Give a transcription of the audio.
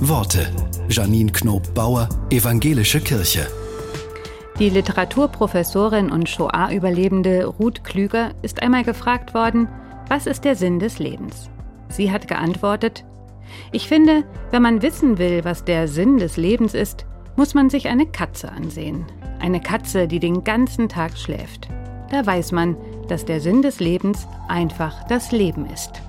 Worte. Janine Knob-Bauer, Evangelische Kirche. Die Literaturprofessorin und Shoah-Überlebende Ruth Klüger ist einmal gefragt worden, was ist der Sinn des Lebens? Sie hat geantwortet, ich finde, wenn man wissen will, was der Sinn des Lebens ist, muss man sich eine Katze ansehen. Eine Katze, die den ganzen Tag schläft. Da weiß man, dass der Sinn des Lebens einfach das Leben ist.